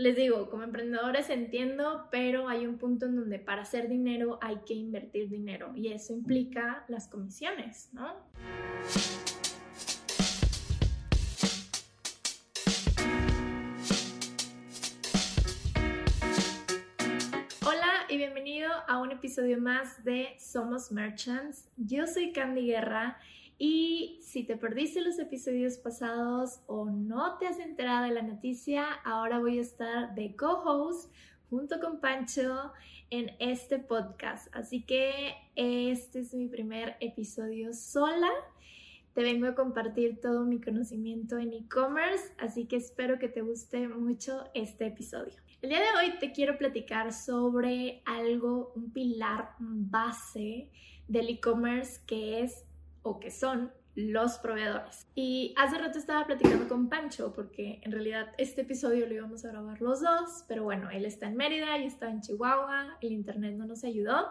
les digo, como emprendedores entiendo, pero hay un punto en donde para hacer dinero hay que invertir dinero y eso implica las comisiones, ¿no? Hola y bienvenido a un episodio más de Somos Merchants. Yo soy Candy Guerra y si te perdiste los episodios pasados o no te has enterado de la noticia, ahora voy a estar de co-host junto con Pancho en este podcast. Así que este es mi primer episodio sola. Te vengo a compartir todo mi conocimiento en e-commerce, así que espero que te guste mucho este episodio. El día de hoy te quiero platicar sobre algo, un pilar base del e-commerce que es o que son los proveedores. Y hace rato estaba platicando con Pancho porque en realidad este episodio lo íbamos a grabar los dos, pero bueno, él está en Mérida y está en Chihuahua, el internet no nos ayudó,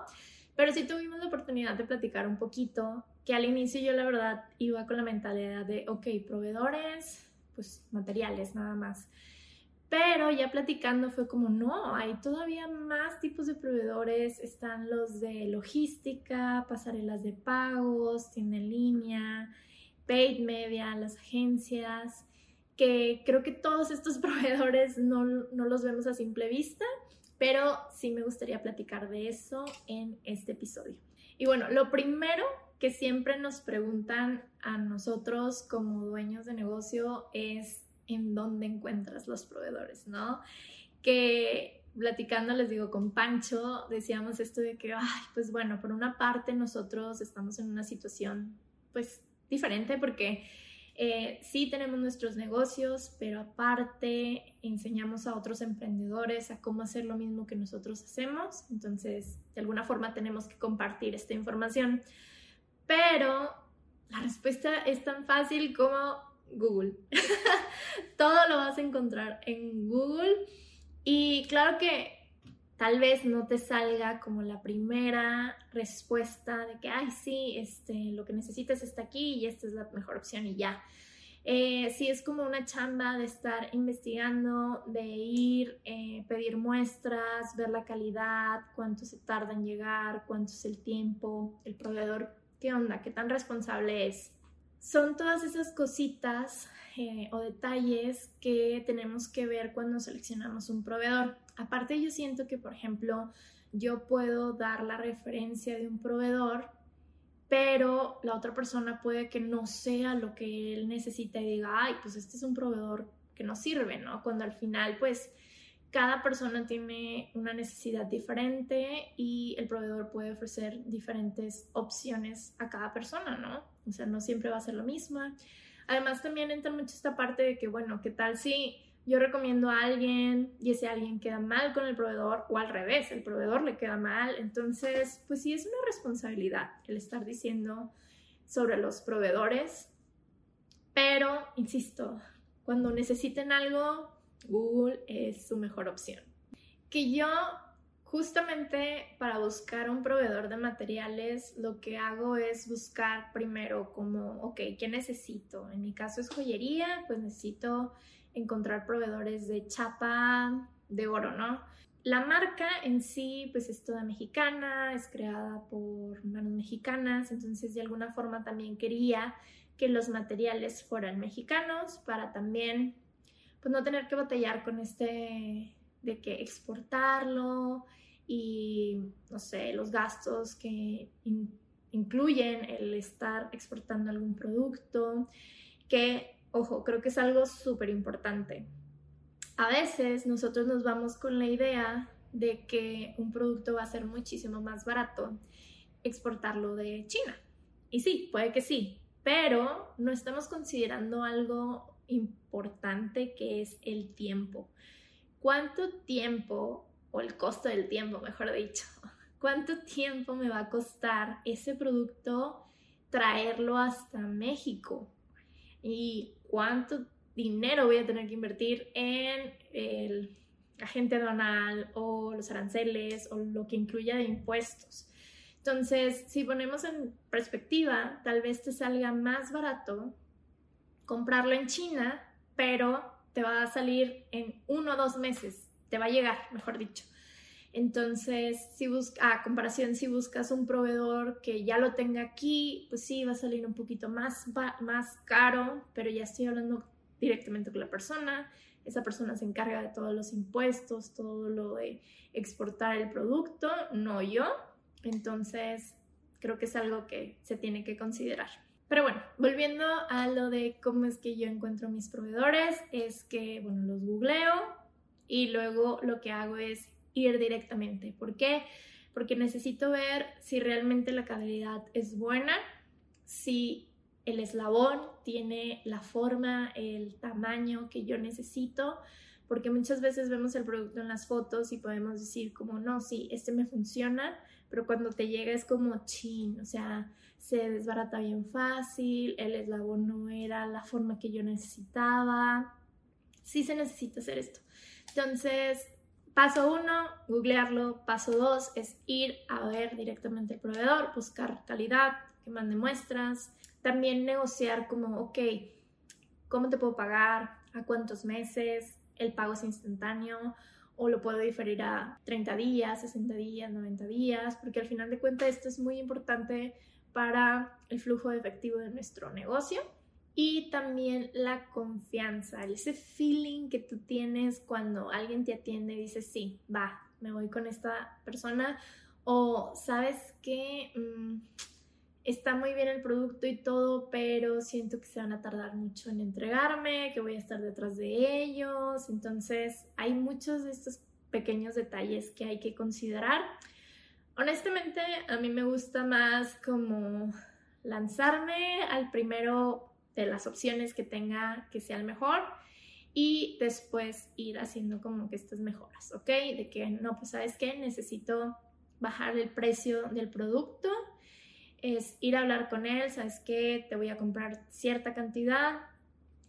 pero sí tuvimos la oportunidad de platicar un poquito, que al inicio yo la verdad iba con la mentalidad de, ok, proveedores, pues materiales nada más. Pero ya platicando fue como, no, hay todavía más tipos de proveedores. Están los de logística, pasarelas de pagos, tienda en línea, paid media, las agencias, que creo que todos estos proveedores no, no los vemos a simple vista, pero sí me gustaría platicar de eso en este episodio. Y bueno, lo primero que siempre nos preguntan a nosotros como dueños de negocio es en dónde encuentras los proveedores, ¿no? Que platicando, les digo, con Pancho, decíamos esto de que, ay, pues bueno, por una parte nosotros estamos en una situación, pues, diferente porque eh, sí tenemos nuestros negocios, pero aparte enseñamos a otros emprendedores a cómo hacer lo mismo que nosotros hacemos. Entonces, de alguna forma tenemos que compartir esta información. Pero la respuesta es tan fácil como Google. Todo lo vas a encontrar en Google. Y claro que tal vez no te salga como la primera respuesta de que, ay, sí, este, lo que necesitas está aquí y esta es la mejor opción y ya. Eh, sí, es como una chamba de estar investigando, de ir, eh, pedir muestras, ver la calidad, cuánto se tarda en llegar, cuánto es el tiempo, el proveedor, qué onda, qué tan responsable es son todas esas cositas eh, o detalles que tenemos que ver cuando seleccionamos un proveedor. Aparte yo siento que, por ejemplo, yo puedo dar la referencia de un proveedor, pero la otra persona puede que no sea lo que él necesita y diga, ay, pues este es un proveedor que no sirve, ¿no? Cuando al final, pues, cada persona tiene una necesidad diferente y el proveedor puede ofrecer diferentes opciones a cada persona, ¿no? O sea, no siempre va a ser lo mismo. Además, también entra mucho esta parte de que, bueno, ¿qué tal si yo recomiendo a alguien y ese alguien queda mal con el proveedor o al revés, el proveedor le queda mal? Entonces, pues sí es una responsabilidad el estar diciendo sobre los proveedores. Pero, insisto, cuando necesiten algo, Google es su mejor opción. Que yo justamente para buscar un proveedor de materiales lo que hago es buscar primero como, ok, ¿qué necesito? En mi caso es joyería, pues necesito encontrar proveedores de chapa de oro, ¿no? La marca en sí, pues es toda mexicana, es creada por manos mexicanas, entonces de alguna forma también quería que los materiales fueran mexicanos para también pues no tener que batallar con este de que exportarlo y, no sé, los gastos que incluyen el estar exportando algún producto, que, ojo, creo que es algo súper importante. A veces nosotros nos vamos con la idea de que un producto va a ser muchísimo más barato exportarlo de China. Y sí, puede que sí, pero no estamos considerando algo importante que es el tiempo. ¿Cuánto tiempo, o el costo del tiempo, mejor dicho, cuánto tiempo me va a costar ese producto traerlo hasta México? ¿Y cuánto dinero voy a tener que invertir en el agente aduanal o los aranceles o lo que incluya de impuestos? Entonces, si ponemos en perspectiva, tal vez te salga más barato comprarlo en China, pero te va a salir en uno o dos meses, te va a llegar, mejor dicho. Entonces, si busca, a comparación, si buscas un proveedor que ya lo tenga aquí, pues sí, va a salir un poquito más, más caro, pero ya estoy hablando directamente con la persona. Esa persona se encarga de todos los impuestos, todo lo de exportar el producto, no yo. Entonces, creo que es algo que se tiene que considerar. Pero bueno, volviendo a lo de cómo es que yo encuentro mis proveedores, es que, bueno, los googleo y luego lo que hago es ir directamente. ¿Por qué? Porque necesito ver si realmente la calidad es buena, si el eslabón tiene la forma, el tamaño que yo necesito, porque muchas veces vemos el producto en las fotos y podemos decir como, no, sí, este me funciona, pero cuando te llega es como chin, o sea, se desbarata bien fácil, el eslabón no era la forma que yo necesitaba. Sí se necesita hacer esto. Entonces, paso uno, googlearlo. Paso dos es ir a ver directamente el proveedor, buscar calidad, que mande muestras. También negociar como, ok, ¿cómo te puedo pagar? ¿A cuántos meses? ¿El pago es instantáneo? O lo puedo diferir a 30 días, 60 días, 90 días, porque al final de cuentas esto es muy importante para el flujo de efectivo de nuestro negocio y también la confianza, ese feeling que tú tienes cuando alguien te atiende y dices, sí, va, me voy con esta persona o sabes que mm, está muy bien el producto y todo, pero siento que se van a tardar mucho en entregarme, que voy a estar detrás de ellos. Entonces, hay muchos de estos pequeños detalles que hay que considerar. Honestamente, a mí me gusta más como lanzarme al primero de las opciones que tenga que sea el mejor y después ir haciendo como que estas mejoras, ¿ok? De que no, pues sabes qué, necesito bajar el precio del producto es ir a hablar con él, sabes qué, te voy a comprar cierta cantidad,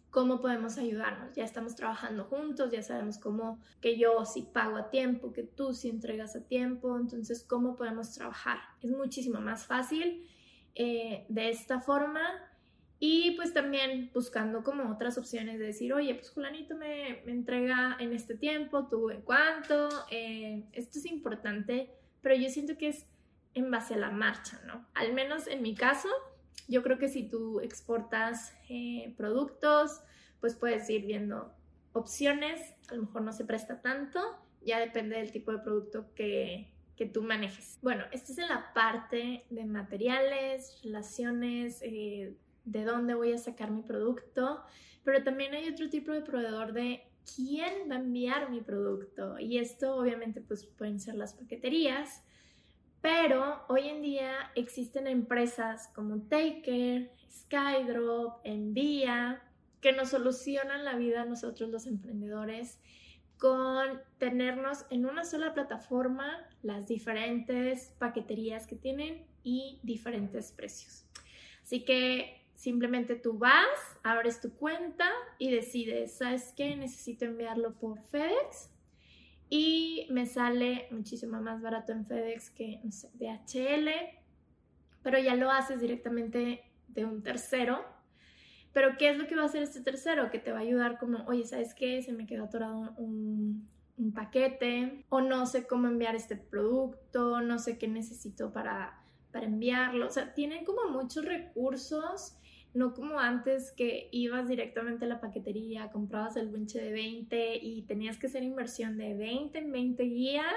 cómo podemos ayudarnos. Ya estamos trabajando juntos, ya sabemos cómo que yo sí pago a tiempo, que tú sí entregas a tiempo, entonces cómo podemos trabajar. Es muchísimo más fácil eh, de esta forma y pues también buscando como otras opciones de decir, oye, pues Julanito me, entrega en este tiempo, tú en cuánto, eh, esto es importante, pero yo siento que es en base a la marcha, ¿no? Al menos en mi caso, yo creo que si tú exportas eh, productos, pues puedes ir viendo opciones, a lo mejor no se presta tanto, ya depende del tipo de producto que, que tú manejes. Bueno, esto es la parte de materiales, relaciones, eh, de dónde voy a sacar mi producto, pero también hay otro tipo de proveedor de quién va a enviar mi producto y esto obviamente pues pueden ser las paqueterías, pero hoy en día existen empresas como Taker, Skydrop, Envía, que nos solucionan la vida a nosotros los emprendedores con tenernos en una sola plataforma las diferentes paqueterías que tienen y diferentes precios. Así que simplemente tú vas, abres tu cuenta y decides, ¿sabes qué? Necesito enviarlo por FedEx y me sale muchísimo más barato en FedEx que, no sé, DHL, pero ya lo haces directamente de un tercero. Pero ¿qué es lo que va a hacer este tercero? Que te va a ayudar como, oye, ¿sabes qué? Se me quedó atorado un, un paquete o no sé cómo enviar este producto, no sé qué necesito para, para enviarlo. O sea, tienen como muchos recursos no como antes que ibas directamente a la paquetería, comprabas el bunche de 20 y tenías que hacer inversión de 20 en 20 guías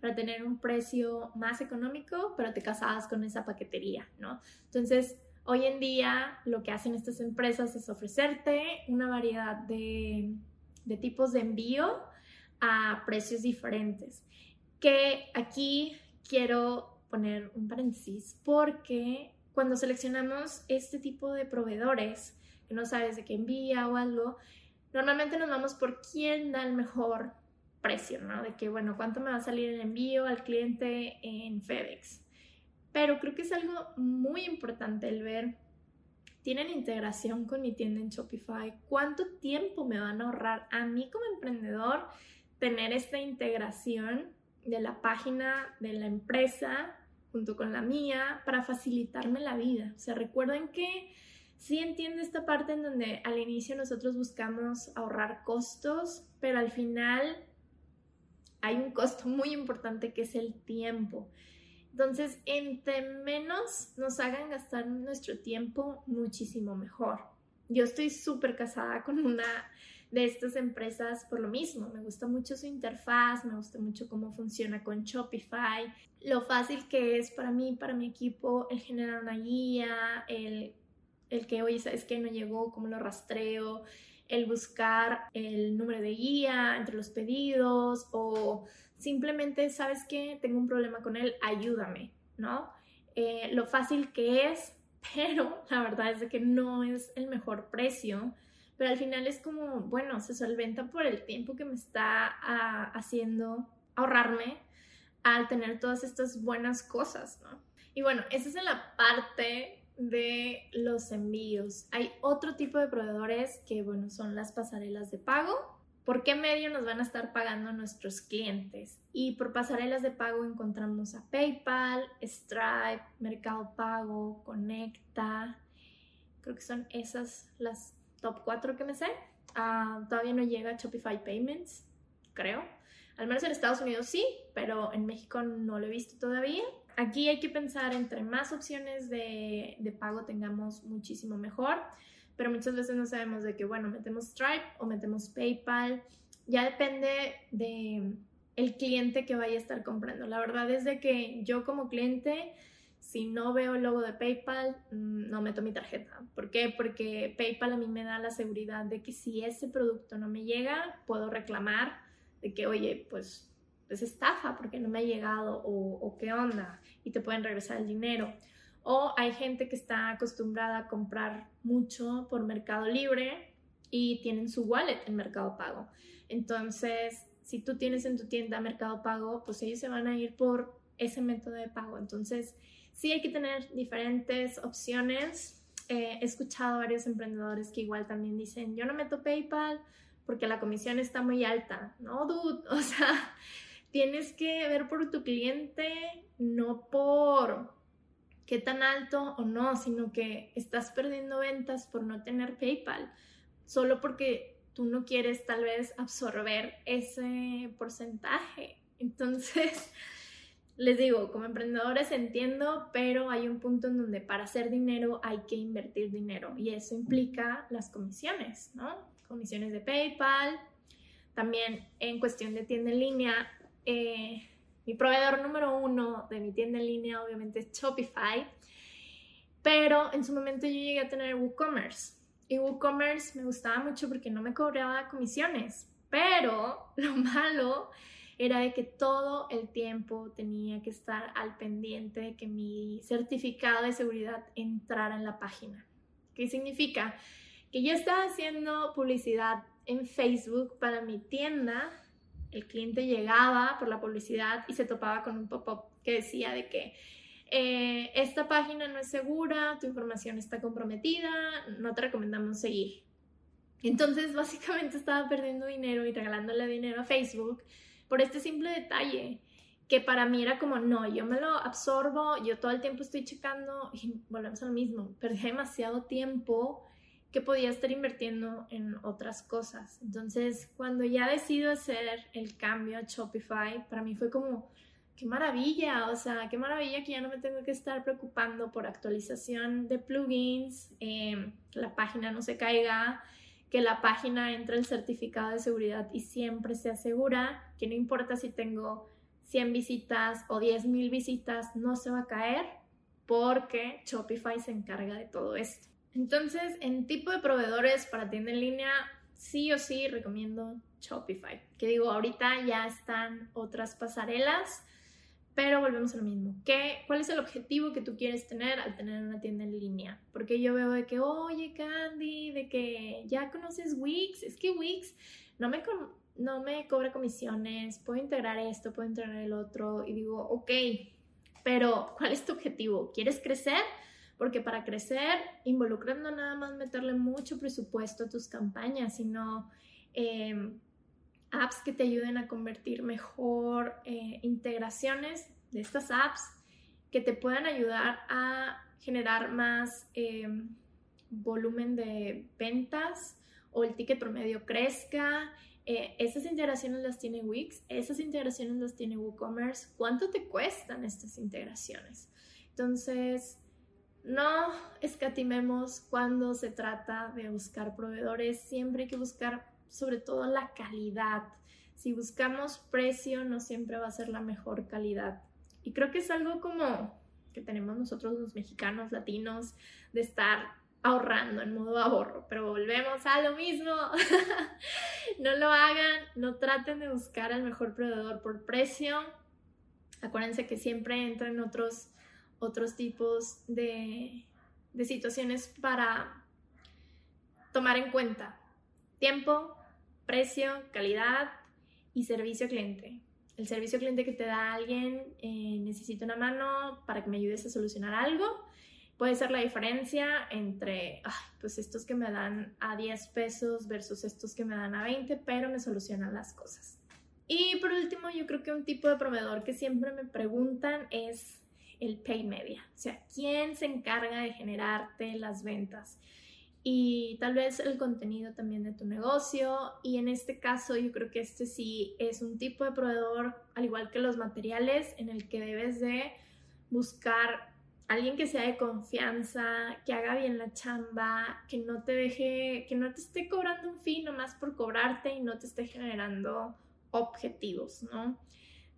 para tener un precio más económico, pero te casabas con esa paquetería, ¿no? Entonces, hoy en día lo que hacen estas empresas es ofrecerte una variedad de, de tipos de envío a precios diferentes. Que aquí quiero poner un paréntesis porque cuando seleccionamos este tipo de proveedores, que no sabes de qué envía o algo, normalmente nos vamos por quién da el mejor precio, ¿no? De que, bueno, cuánto me va a salir el envío al cliente en FedEx. Pero creo que es algo muy importante el ver, tienen integración con mi tienda en Shopify, cuánto tiempo me van a ahorrar a mí como emprendedor tener esta integración de la página de la empresa junto con la mía para facilitarme la vida. O sea, recuerden que sí entiendo esta parte en donde al inicio nosotros buscamos ahorrar costos, pero al final hay un costo muy importante que es el tiempo. Entonces, entre menos nos hagan gastar nuestro tiempo, muchísimo mejor. Yo estoy súper casada con una de estas empresas por lo mismo. Me gusta mucho su interfaz, me gusta mucho cómo funciona con Shopify, lo fácil que es para mí, para mi equipo, el generar una guía, el, el que, oye, ¿sabes qué? No llegó, cómo lo rastreo, el buscar el número de guía entre los pedidos o simplemente, ¿sabes qué? Tengo un problema con él, ayúdame, ¿no? Eh, lo fácil que es, pero la verdad es que no es el mejor precio, pero al final es como, bueno, se solventa por el tiempo que me está ah, haciendo ahorrarme al tener todas estas buenas cosas, ¿no? Y bueno, esa es la parte de los envíos. Hay otro tipo de proveedores que, bueno, son las pasarelas de pago. ¿Por qué medio nos van a estar pagando nuestros clientes? Y por pasarelas de pago encontramos a PayPal, Stripe, Mercado Pago, Conecta. Creo que son esas las top 4 que me sé. Ah, todavía no llega Shopify Payments, creo. Al menos en Estados Unidos sí, pero en México no lo he visto todavía. Aquí hay que pensar entre más opciones de, de pago tengamos muchísimo mejor, pero muchas veces no sabemos de que, bueno, metemos Stripe o metemos PayPal. Ya depende de el cliente que vaya a estar comprando. La verdad es de que yo como cliente, si no veo el logo de PayPal, mm, no meto mi tarjeta. ¿Por qué? Porque PayPal a mí me da la seguridad de que si ese producto no me llega, puedo reclamar de que, oye, pues es estafa porque no me ha llegado o, qué onda y te pueden regresar el dinero. O hay gente que está acostumbrada a comprar mucho por Mercado Libre y tienen su wallet en Mercado Pago. Entonces, si tú tienes en tu tienda Mercado Pago, pues ellos se van a ir por ese método de pago. Entonces, sí hay que tener diferentes opciones. Eh, he escuchado a varios emprendedores que igual también dicen, yo no meto PayPal porque la comisión está muy alta. No, dude, o sea, tienes que ver por tu cliente, no por qué tan alto o no, sino que estás perdiendo ventas por no tener PayPal, solo porque tú no quieres tal vez absorber ese porcentaje. Entonces, les digo, como emprendedores entiendo, pero hay un punto en donde para hacer dinero hay que invertir dinero y eso implica las comisiones, ¿no? Comisiones de PayPal. También en cuestión de tienda en línea, eh, mi proveedor número uno de mi tienda en línea obviamente es Shopify, pero en su momento yo llegué a tener WooCommerce y WooCommerce me gustaba mucho porque no me cobraba comisiones, pero lo malo era de que todo el tiempo tenía que estar al pendiente de que mi certificado de seguridad entrara en la página. ¿Qué significa? Que yo estaba haciendo publicidad en Facebook para mi tienda el cliente llegaba por la publicidad y se topaba con un pop-up que decía de que eh, esta página no es segura, tu información está comprometida, no te recomendamos seguir. Entonces básicamente estaba perdiendo dinero y regalándole dinero a Facebook por este simple detalle que para mí era como, no, yo me lo absorbo, yo todo el tiempo estoy checando y volvemos a lo mismo, perdí demasiado tiempo que podía estar invirtiendo en otras cosas. Entonces, cuando ya decido hacer el cambio a Shopify, para mí fue como, qué maravilla, o sea, qué maravilla que ya no me tengo que estar preocupando por actualización de plugins, eh, que la página no se caiga, que la página entre el certificado de seguridad y siempre se asegura que no importa si tengo 100 visitas o 10.000 visitas, no se va a caer porque Shopify se encarga de todo esto. Entonces, en tipo de proveedores para tienda en línea, sí o sí recomiendo Shopify. Que digo, ahorita ya están otras pasarelas, pero volvemos a lo mismo. ¿Qué, ¿Cuál es el objetivo que tú quieres tener al tener una tienda en línea? Porque yo veo de que, oye, Candy, de que ya conoces Wix. Es que Wix no me, no me cobra comisiones, puedo integrar esto, puedo integrar el otro. Y digo, ok, pero ¿cuál es tu objetivo? ¿Quieres crecer? Porque para crecer involucra no nada más meterle mucho presupuesto a tus campañas, sino em, apps que te ayuden a convertir mejor, eh, integraciones de estas apps que te puedan ayudar a generar más, em, volumen de ventas o el ticket promedio crezca. Eh, esas integraciones las tiene Wix, esas integraciones las tiene WooCommerce. ¿Cuánto te cuestan estas integraciones? Entonces, no escatimemos cuando se trata de buscar proveedores. Siempre hay que buscar sobre todo la calidad. Si buscamos precio, no siempre va a ser la mejor calidad. Y creo que es algo como que tenemos nosotros los mexicanos latinos de estar ahorrando en modo ahorro, pero volvemos a lo mismo. no lo hagan, no traten de buscar al mejor proveedor por precio. Acuérdense que siempre entran otros, otros tipos de, de situaciones para tomar en cuenta. Tiempo, precio, calidad y servicio cliente el servicio cliente que te da alguien, eh, necesito una mano para que me ayudes a solucionar algo, puede ser la diferencia entre, pues estos que me dan a 10 pesos versus estos que me dan a 20, pero me solucionan las cosas. Y por último, yo creo que un tipo de proveedor que siempre me preguntan es el pay media, o sea, ¿quién se encarga de generarte las ventas? y tal vez el contenido también de tu negocio. Y en este caso yo creo que este sí es un tipo de proveedor, al igual que los materiales, en el que debes de buscar alguien que sea de confianza, que haga bien la chamba, que no te deje, que no te esté cobrando un fin nomás por cobrarte y no te esté generando objetivos, ¿no?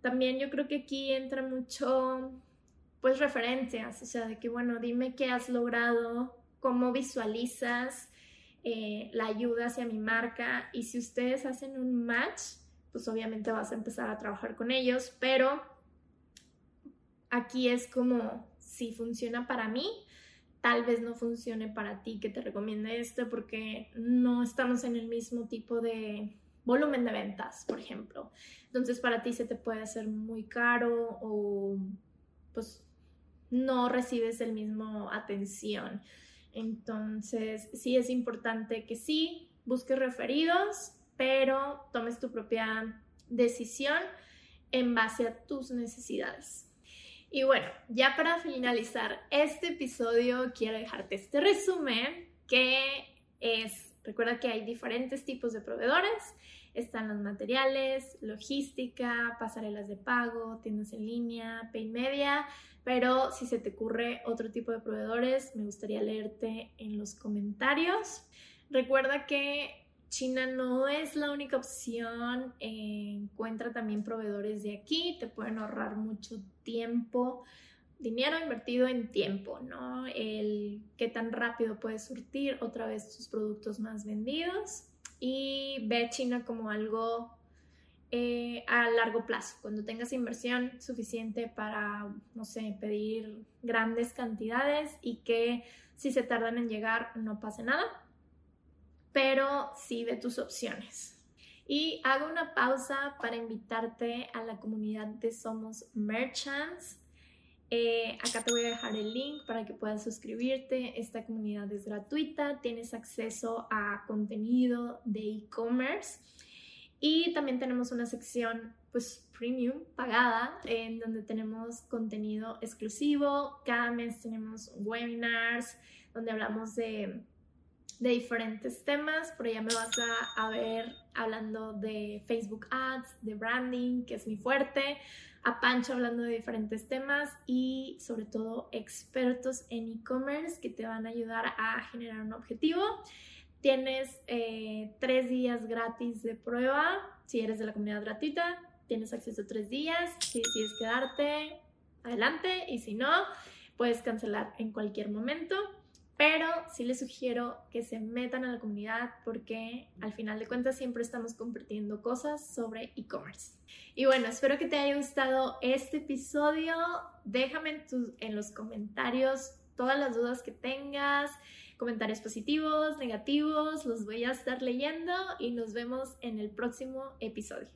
También yo creo que aquí entra mucho, pues, referencias, o sea, de que, bueno, dime qué has logrado cómo visualizas eh, la ayuda hacia mi marca y si ustedes hacen un match, pues obviamente vas a empezar a trabajar con ellos, pero aquí es como si funciona para mí, tal vez no funcione para ti que te recomiende esto porque no estamos en el mismo tipo de volumen de ventas, por ejemplo. Entonces para ti se te puede hacer muy caro o pues no recibes el mismo atención. Entonces, sí es importante que sí busques referidos, pero tomes tu propia decisión en base a tus necesidades. Y bueno, ya para finalizar este episodio, quiero dejarte este resumen que es, recuerda que hay diferentes tipos de proveedores. Están los materiales, logística, pasarelas de pago, tiendas en línea, pay media, pero si se te ocurre otro tipo de proveedores, me gustaría leerte en los comentarios. Recuerda que China no es la única opción, encuentra también proveedores de aquí, te pueden ahorrar mucho tiempo, dinero invertido en tiempo, ¿no? El qué tan rápido puedes surtir otra vez tus productos más vendidos y ve China como algo eh, a largo plazo, cuando tengas inversión suficiente para, no sé, pedir grandes cantidades y que si se tardan en llegar no pase nada, pero sí ve tus opciones. Y hago una pausa para invitarte a la comunidad de Somos Merchants. Eh, acá te voy a dejar el link para que puedas suscribirte. Esta comunidad es gratuita, tienes acceso a contenido de e-commerce y también tenemos una sección pues premium pagada en donde tenemos contenido exclusivo. Cada mes tenemos webinars donde hablamos de, de diferentes temas. Por allá me vas a, a, ver hablando de Facebook Ads, de branding, que es muy fuerte. A Pancho hablando de diferentes temas y sobre todo expertos en e-commerce que te van a ayudar a generar un objetivo. Tienes eh, tres días gratis de prueba. Si eres de la comunidad gratuita, tienes acceso a tres días. Si decides quedarte, adelante. Y si no, puedes cancelar en cualquier momento. Pero sí les sugiero que se metan a la comunidad porque al final de cuentas siempre estamos compartiendo cosas sobre e-commerce. Y bueno, espero que te haya gustado este episodio. Déjame en, en los comentarios todas las dudas que tengas comentarios positivos, negativos, los voy a estar leyendo y nos vemos en el próximo episodio.